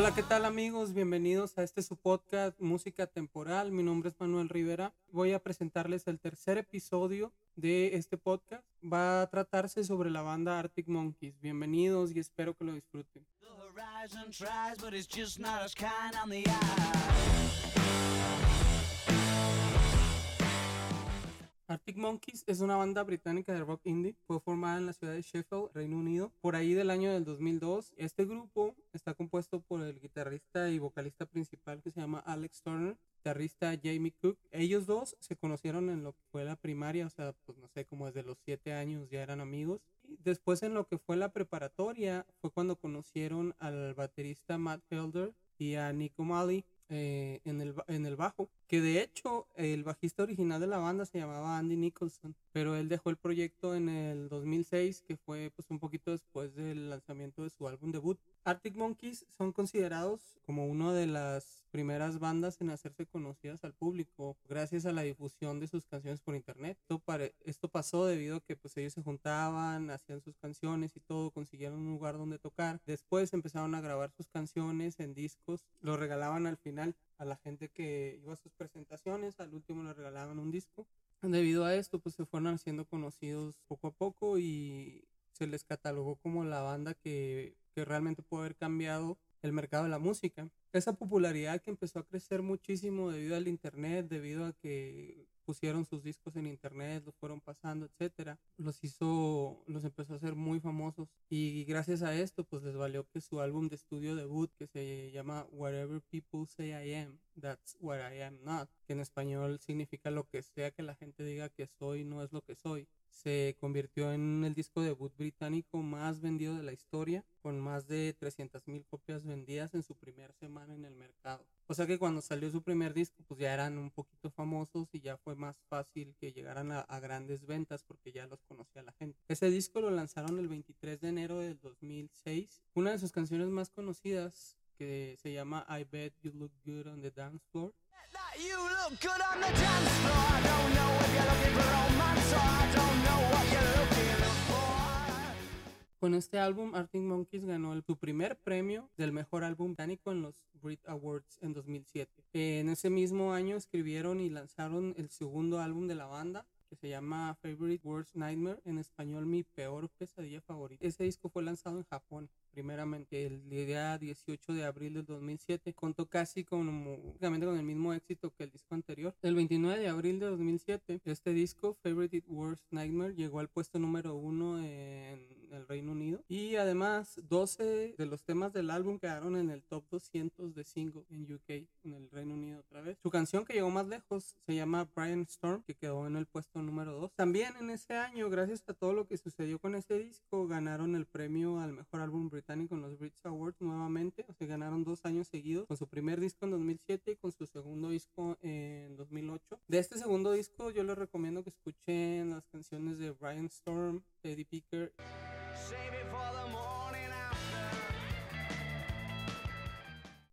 Hola, ¿qué tal amigos? Bienvenidos a este su podcast Música Temporal. Mi nombre es Manuel Rivera. Voy a presentarles el tercer episodio de este podcast. Va a tratarse sobre la banda Arctic Monkeys. Bienvenidos y espero que lo disfruten. The Arctic Monkeys es una banda británica de rock indie. Fue formada en la ciudad de Sheffield, Reino Unido, por ahí del año del 2002. Este grupo está compuesto por el guitarrista y vocalista principal que se llama Alex Turner, guitarrista Jamie Cook. Ellos dos se conocieron en lo que fue la primaria, o sea, pues no sé, como desde los siete años ya eran amigos. Y después en lo que fue la preparatoria fue cuando conocieron al baterista Matt Felder y a Nico Malley eh, en, el, en el bajo. Que de hecho el bajista original de la banda se llamaba Andy Nicholson, pero él dejó el proyecto en el 2006, que fue pues un poquito después del lanzamiento de su álbum debut. Arctic Monkeys son considerados como una de las primeras bandas en hacerse conocidas al público gracias a la difusión de sus canciones por internet. Esto, esto pasó debido a que pues ellos se juntaban, hacían sus canciones y todo, consiguieron un lugar donde tocar. Después empezaron a grabar sus canciones en discos, lo regalaban al final a la gente que iba a sus presentaciones, al último le regalaban un disco. Debido a esto, pues se fueron haciendo conocidos poco a poco y se les catalogó como la banda que, que realmente puede haber cambiado el mercado de la música. Esa popularidad que empezó a crecer muchísimo debido al internet, debido a que pusieron sus discos en internet, los fueron pasando, etcétera, los hizo, los empezó a hacer muy famosos y gracias a esto pues les valió que su álbum de estudio debut que se llama Whatever People Say I Am, That's What I Am Not, que en español significa lo que sea que la gente diga que soy no es lo que soy, se convirtió en el disco debut británico más vendido de la historia, con más de 300.000 copias vendidas en su primera semana en el mercado. O sea que cuando salió su primer disco, pues ya eran un poquito famosos y ya fue más fácil que llegaran a, grandes ventas porque ya los conocía la gente. Ese disco lo lanzaron el 23 de enero del 2006. Una de sus canciones más conocidas, que se llama I Bet You Look Good on the Dance Floor, Con este álbum, Arctic Monkeys ganó el- su primer premio del mejor álbum británico en los Brit Awards en 2007. En ese mismo año escribieron y lanzaron el segundo álbum de la banda, que se llama Favorite Worst Nightmare, en español Mi Peor Pesadilla Favorita. Ese disco fue lanzado en Japón, primeramente el día 18 de abril del 2007. Contó casi con el mismo éxito que el disco anterior. El 29 de abril de 2007, este disco, Favorite Worst Nightmare, llegó al puesto número uno en el Reino Unido. Y además, 12 de los temas del álbum quedaron en el top 200 de single en UK, en el Reino Unido otra vez. Su canción que llegó más lejos se llama Brian Storm, que quedó en el puesto número 2. También en ese año, gracias a todo lo que sucedió con ese disco, ganaron el premio al mejor álbum británico en los Brits Awards nuevamente. O sea, ganaron dos años seguidos, con su primer disco en 2007 y con su segundo disco en 2008. De este segundo disco, yo les recomiendo que escuchen las canciones de Brian Storm, Eddie Picker.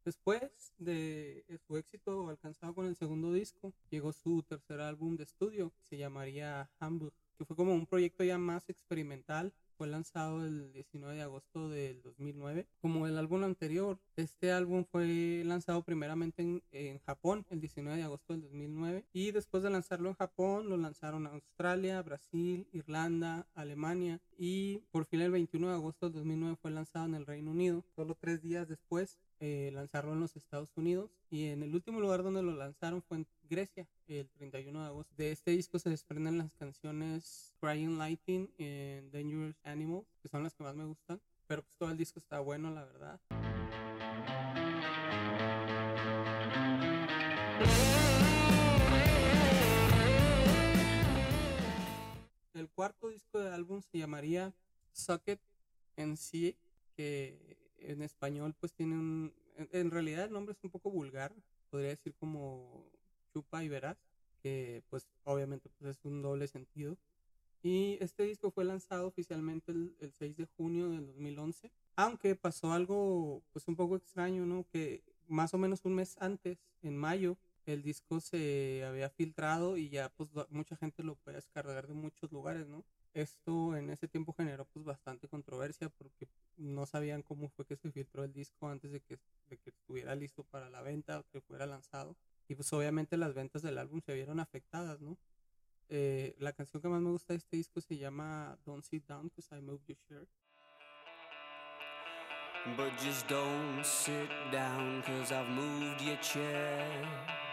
Después de su éxito alcanzado con el segundo disco, llegó su tercer álbum de estudio, que se llamaría Hamburg, que fue como un proyecto ya más experimental. Fue lanzado el 19 de agosto del 2009. Como el álbum anterior, este álbum fue lanzado primeramente en, en Japón el 19 de agosto del 2009 y después de lanzarlo en Japón lo lanzaron a Australia, Brasil, Irlanda, Alemania y por fin el 21 de agosto del 2009 fue lanzado en el Reino Unido. Solo tres días después eh, lanzarlo en los Estados Unidos y en el último lugar donde lo lanzaron fue en Grecia el 31 de agosto. De este disco se desprenden las canciones Crying Lightning y Dangerous Animals, que son las que más me gustan, pero pues todo el disco está bueno, la verdad. El cuarto disco del álbum se llamaría Socket en sí, que en español pues tiene un... En, en realidad el nombre es un poco vulgar, podría decir como chupa y verás, que pues obviamente pues es un doble sentido. Y este disco fue lanzado oficialmente el, el 6 de junio del 2011, aunque pasó algo pues un poco extraño, ¿no? Que más o menos un mes antes, en mayo, el disco se había filtrado y ya pues mucha gente lo puede descargar de muchos lugares, ¿no? Esto en ese tiempo generó pues bastante controversia porque no sabían cómo fue que se filtró el disco antes de que, de que estuviera listo para la venta o que fuera lanzado. Y pues obviamente las ventas del álbum se vieron afectadas, ¿no? Eh, la canción que más me gusta de este disco se llama Don't Sit Down Cause I Moved Your Shirt. But just don't sit down, cause I've moved your chair.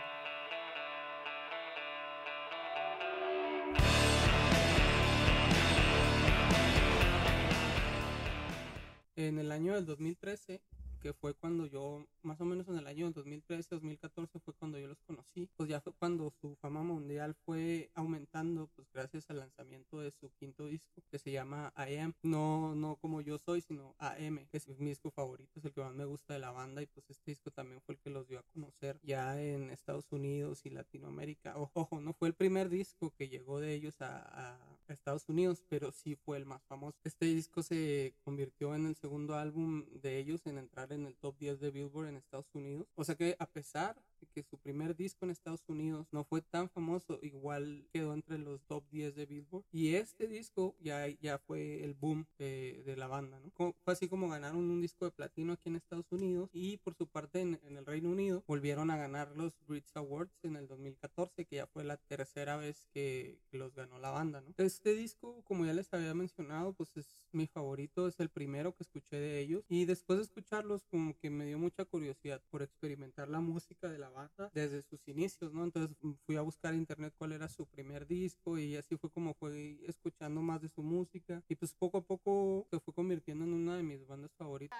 En el año del 2013, que fue cuando yo, más o menos en el año del 2013, 2014 fue cuando yo los conocí, pues ya fue cuando su fama mundial fue aumentando, pues gracias al lanzamiento de su quinto disco, que se llama I Am, no, no como yo soy, sino AM, que es mi disco favorito, es el que más me gusta de la banda, y pues este disco también fue el que los dio a conocer ya en Estados Unidos y Latinoamérica. Ojo, ojo no fue el primer disco que llegó de ellos a, a Estados Unidos, pero sí fue el más famoso. Este disco se convirtió en el segundo álbum de ellos en entrar en el top 10 de Billboard en Estados Unidos. O sea que a pesar de que su primer disco en Estados Unidos no fue tan famoso, igual quedó entre los top 10 de Billboard. Y este disco ya, ya fue el boom de, de la banda, ¿no? Como- fue así como ganaron un disco de platino aquí en Estados Unidos y por su parte en, en el Reino Unido volvieron a ganar los Brits Awards en el 2014, que ya fue la tercera vez que, que los ganó la banda, ¿no? Este disco, como ya les había mencionado, pues es mi favorito, es el primero que escuché de ellos y después de escucharlos como que me dio mucha curiosidad por experimentar la música de la banda desde sus inicios, ¿no? Entonces mm, fui a buscar en internet cuál era su primer disco y así fue como fui escuchando más de su música y pues poco a poco se fue convirtiendo en una de mis bandas favoritas.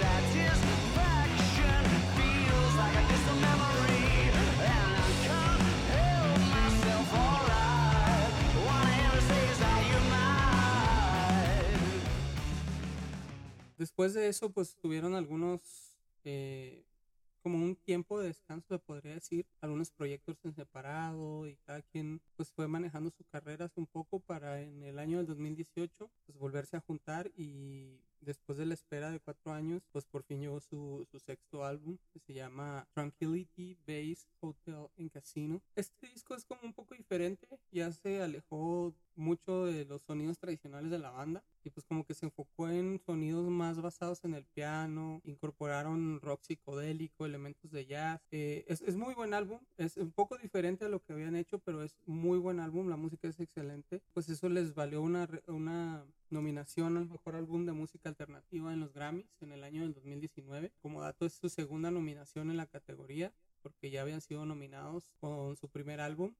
I Después de eso, pues tuvieron algunos, eh, como un tiempo de descanso, se podría decir, algunos proyectos en separado y cada quien pues fue manejando su carreras un poco para en el año del 2018 pues volverse a juntar y después de la espera de cuatro años pues por fin llegó su, su sexto álbum que se llama Tranquility Base Hotel and Casino. Este disco es como un poco diferente, ya se alejó mucho de los sonidos tradicionales de la banda y pues como que se enfocó en sonidos más basados en el piano, incorporaron rock psicodélico, elementos de jazz. Eh, es, es muy buen álbum, es un poco diferente a lo que habían hecho, pero es muy buen álbum, la música es excelente. Pues eso les valió una, una nominación al mejor álbum de música alternativa en los Grammys en el año del 2019. Como dato es su segunda nominación en la categoría porque ya habían sido nominados con su primer álbum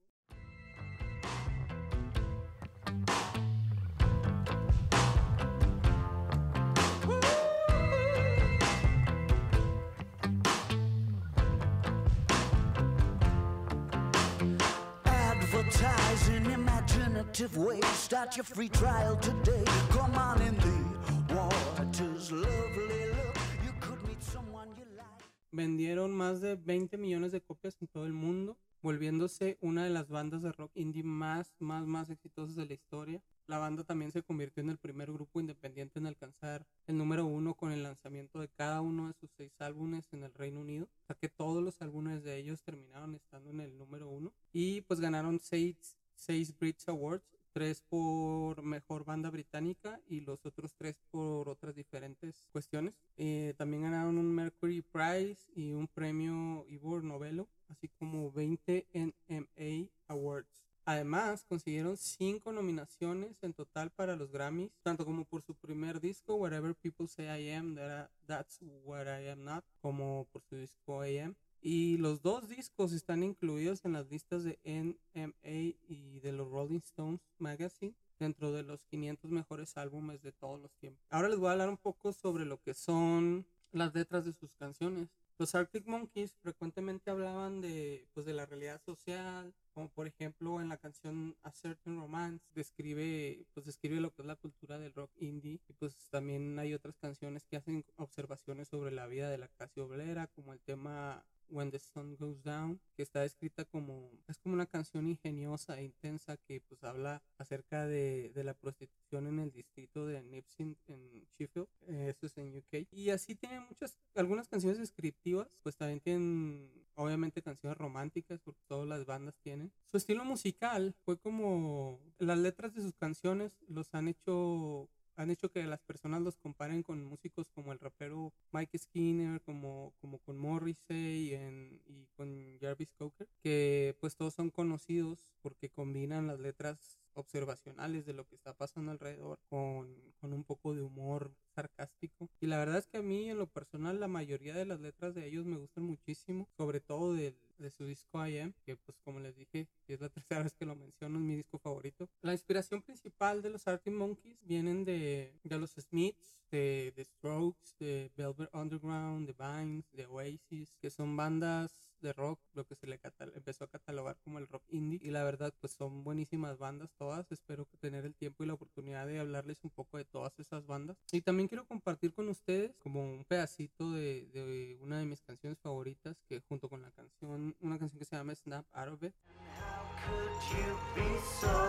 imaginative ways. Start your free trial today. Come on in the water's lovely look. You could meet someone you like. vendieron más de 20 millones de copias en todo el mundo, volviéndose una de las bandas de rock indie más, más, más exitosas de la historia. La banda también se convirtió en el primer grupo independiente en alcanzar el número uno con el lanzamiento de cada uno de sus seis álbumes en el Reino Unido. Sea que todos los álbumes de ellos terminaron estando en el número uno. Y pues ganaron seis, seis Brits Awards, tres por mejor banda británica y los otros tres por otras diferentes cuestiones. Eh, también ganaron un Mercury Prize y un premio Ivor Novello, así como 20 NMA Awards. Además, consiguieron cinco nominaciones en total para los Grammys, tanto como por su primer disco, Whatever People Say I Am, That- That's What I Am Not, como por su disco AM. Y los dos discos están incluidos en las listas de NMA y de los Rolling Stones Magazine dentro de los 500 mejores álbumes de todos los tiempos. Ahora les voy a hablar un poco sobre lo que son las letras de sus canciones. Los Arctic Monkeys frecuentemente hablaban de, pues, de la realidad social, como por ejemplo en la canción A Certain Romance describe, pues, describe lo que es la cultura del rock indie y pues también hay otras canciones que hacen observaciones sobre la vida de la clase obrera, como el tema When the Sun Goes Down, que está escrita como, es como una canción ingeniosa e intensa que pues habla acerca de, de la prostitución en el distrito de Nipsey en Sheffield, eh, eso es en UK. Y así tiene muchas, algunas canciones descriptivas, pues también tienen obviamente canciones románticas, porque todas las bandas tienen. Su estilo musical fue como las letras de sus canciones los han hecho han hecho que las personas los comparen con músicos como el rapero Mike Skinner, como, como con Morrissey en- y con Jarvis Cocker, que pues todos son conocidos porque combinan las letras observacionales de lo que está pasando alrededor con, con un poco de humor sarcástico. Y la verdad es que a mí en lo personal la mayoría de las letras de ellos me gustan muchísimo, sobre todo del- de, su disco I Am, que pues como les dije, es la tercera vez que lo menciono, es mi disco favorito. La inspiración principal de los Arctic Monkeys vienen de, de los Smiths, de The Strokes, de Velvet Underground, de Vines, de Oasis, que son bandas de rock, lo que se le empezó a catalogar como el rock indie. Y la verdad, pues son buenísimas bandas todas. Espero que tener el tiempo y la oportunidad de hablarles un poco de todas esas bandas. Y también quiero compartir con ustedes como un pedacito de, de una de mis canciones favoritas, que junto con la canción, una canción que se llama Snap Out of It. How could you be so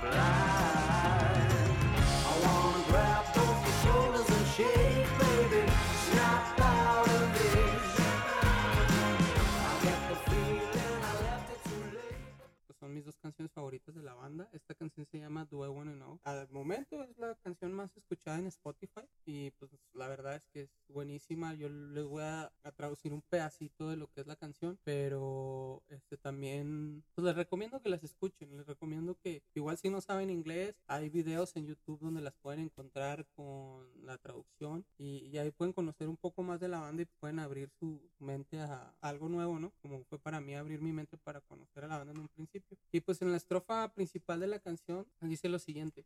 blind? Canciones favoritas de la banda. Esta canción se llama Do I Wanna Know. Al momento es la canción más escuchada en Spotify y pues la verdad es que es buenísima. Yo les voy a, a traducir un pedacito de lo que es la canción, pero este también pues les recomiendo que las escuchen. Les recomiendo que si no saben inglés, hay videos en YouTube donde las pueden encontrar con la traducción y, y ahí pueden conocer un poco más de la banda y pueden abrir su mente a algo nuevo, ¿no? Como fue para mí abrir mi mente para conocer a la banda en un principio. Y pues en la estrofa principal de la canción dice lo siguiente.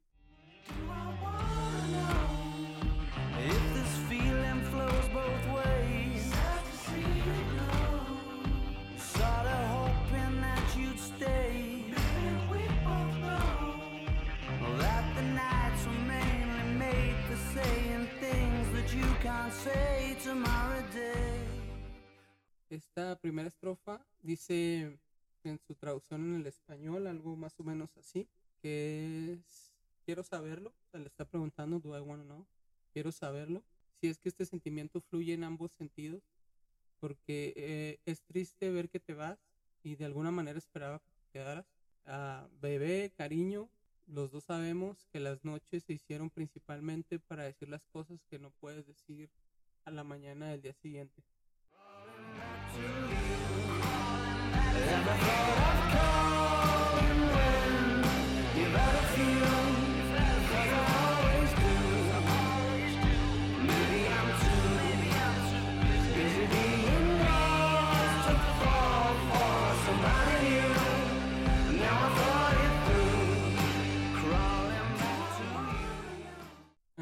Primera estrofa dice en su traducción en el español algo más o menos así, que es quiero saberlo, o sea, le está preguntando do I wanna know, quiero saberlo, si es que este sentimiento fluye en ambos sentidos, porque eh, es triste ver que te vas y de alguna manera esperaba que te quedaras. Ah, bebé, cariño, los dos sabemos que las noches se hicieron principalmente para decir las cosas que no puedes decir a la mañana del día siguiente.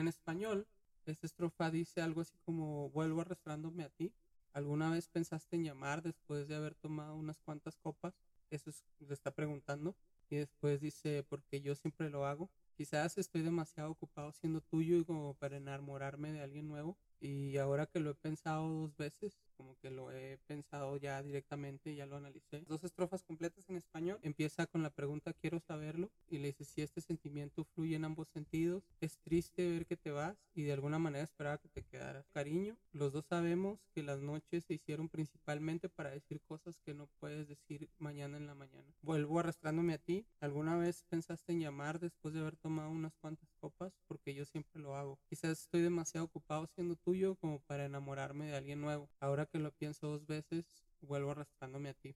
En español, esta estrofa dice algo así como vuelvo arrastrándome a ti. ¿Alguna vez pensaste en llamar después de haber tomado unas cuantas copas? Eso es, está preguntando. Y después dice, porque yo siempre lo hago. Quizás estoy demasiado ocupado siendo tuyo y como para enamorarme de alguien nuevo. Y ahora que lo he pensado dos veces, como que lo he pensado ya directamente, ya lo analicé. Dos estrofas completas en español. Empieza con la pregunta quiero saberlo y le dice si este sentimiento fluye en ambos sentidos. Es triste ver que te vas y de alguna manera esperaba que te quedaras. Cariño, los dos sabemos que las noches se hicieron principalmente para decir cosas que no puedes decir mañana en la mañana. Vuelvo arrastrándome a ti. ¿Alguna vez pensaste en llamar después de haber tomado unas cuantas copas? Porque yo siempre lo hago. Quizás estoy demasiado ocupado siendo tuyo como para enamorarme de alguien nuevo. Ahora que lo pienso dos veces, vuelvo arrastrándome a ti.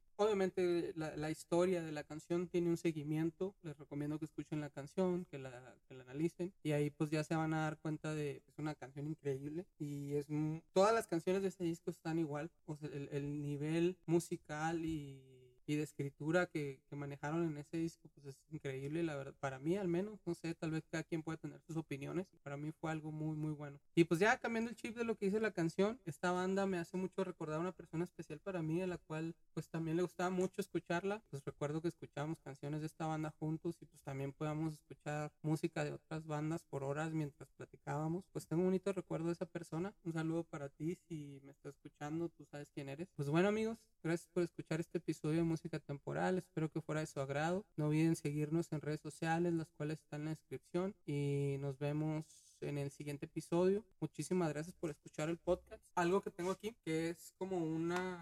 Obviamente la, la historia de la canción tiene un seguimiento. Les recomiendo que escuchen la canción, que la, que la analicen. Y ahí pues ya se van a dar cuenta de que es una canción increíble. Y es mu- todas las canciones de este disco están igual. O sea, el, el nivel musical y y de escritura que, que manejaron en ese disco pues es increíble la verdad para mí al menos no sé tal vez cada quien puede tener sus opiniones para mí fue algo muy muy bueno. Y pues ya cambiando el chip de lo que dice la canción esta banda me hace mucho recordar a una persona especial para mí a la cual pues también le gustaba mucho escucharla. Pues recuerdo que escuchábamos canciones de esta banda juntos y pues también podíamos escuchar música de otras bandas por horas mientras platicábamos. Pues tengo un bonito recuerdo de esa persona. Un saludo para ti si me estás escuchando tú sabes quién eres. Pues bueno amigos gracias por escuchar este episodio música temporal espero que fuera de su agrado no olviden seguirnos en redes sociales las cuales están en la descripción y nos vemos en el siguiente episodio. Muchísimas gracias por escuchar el podcast. Algo que tengo aquí que es como una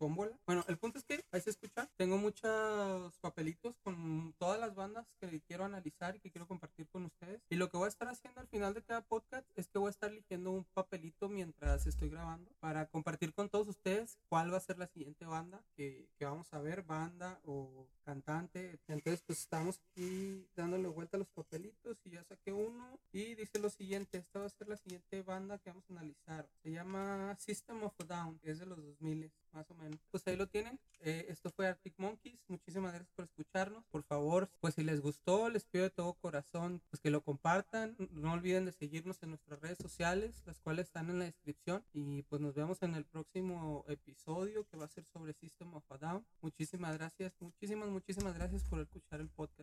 tómbola. Bueno, el punto es que ahí se escucha. Tengo muchos papelitos con todas las bandas que quiero analizar y que quiero compartir con ustedes. Y lo que voy a estar haciendo al final de cada podcast es que voy a estar eligiendo un papelito mientras estoy grabando para compartir con todos ustedes cuál va a ser la siguiente banda que, que vamos a ver, banda o cantante. Entonces, pues estamos aquí dándole vuelta a los papelitos y ya saqué uno y dice lo siguiente, esta va a ser la siguiente banda que vamos a analizar. Se llama System of a Down, que es de los 2000 más o menos. Pues ahí lo tienen. Eh, esto fue Arctic Monkeys. Muchísimas gracias por escucharnos. Por favor, pues si les gustó, les pido de todo corazón pues que lo compartan. No olviden de seguirnos en nuestras redes sociales, las cuales están en la descripción. Y pues nos vemos en el próximo episodio que va a ser sobre System of a Down. Muchísimas gracias. Muchísimas, muchísimas gracias por escuchar el podcast.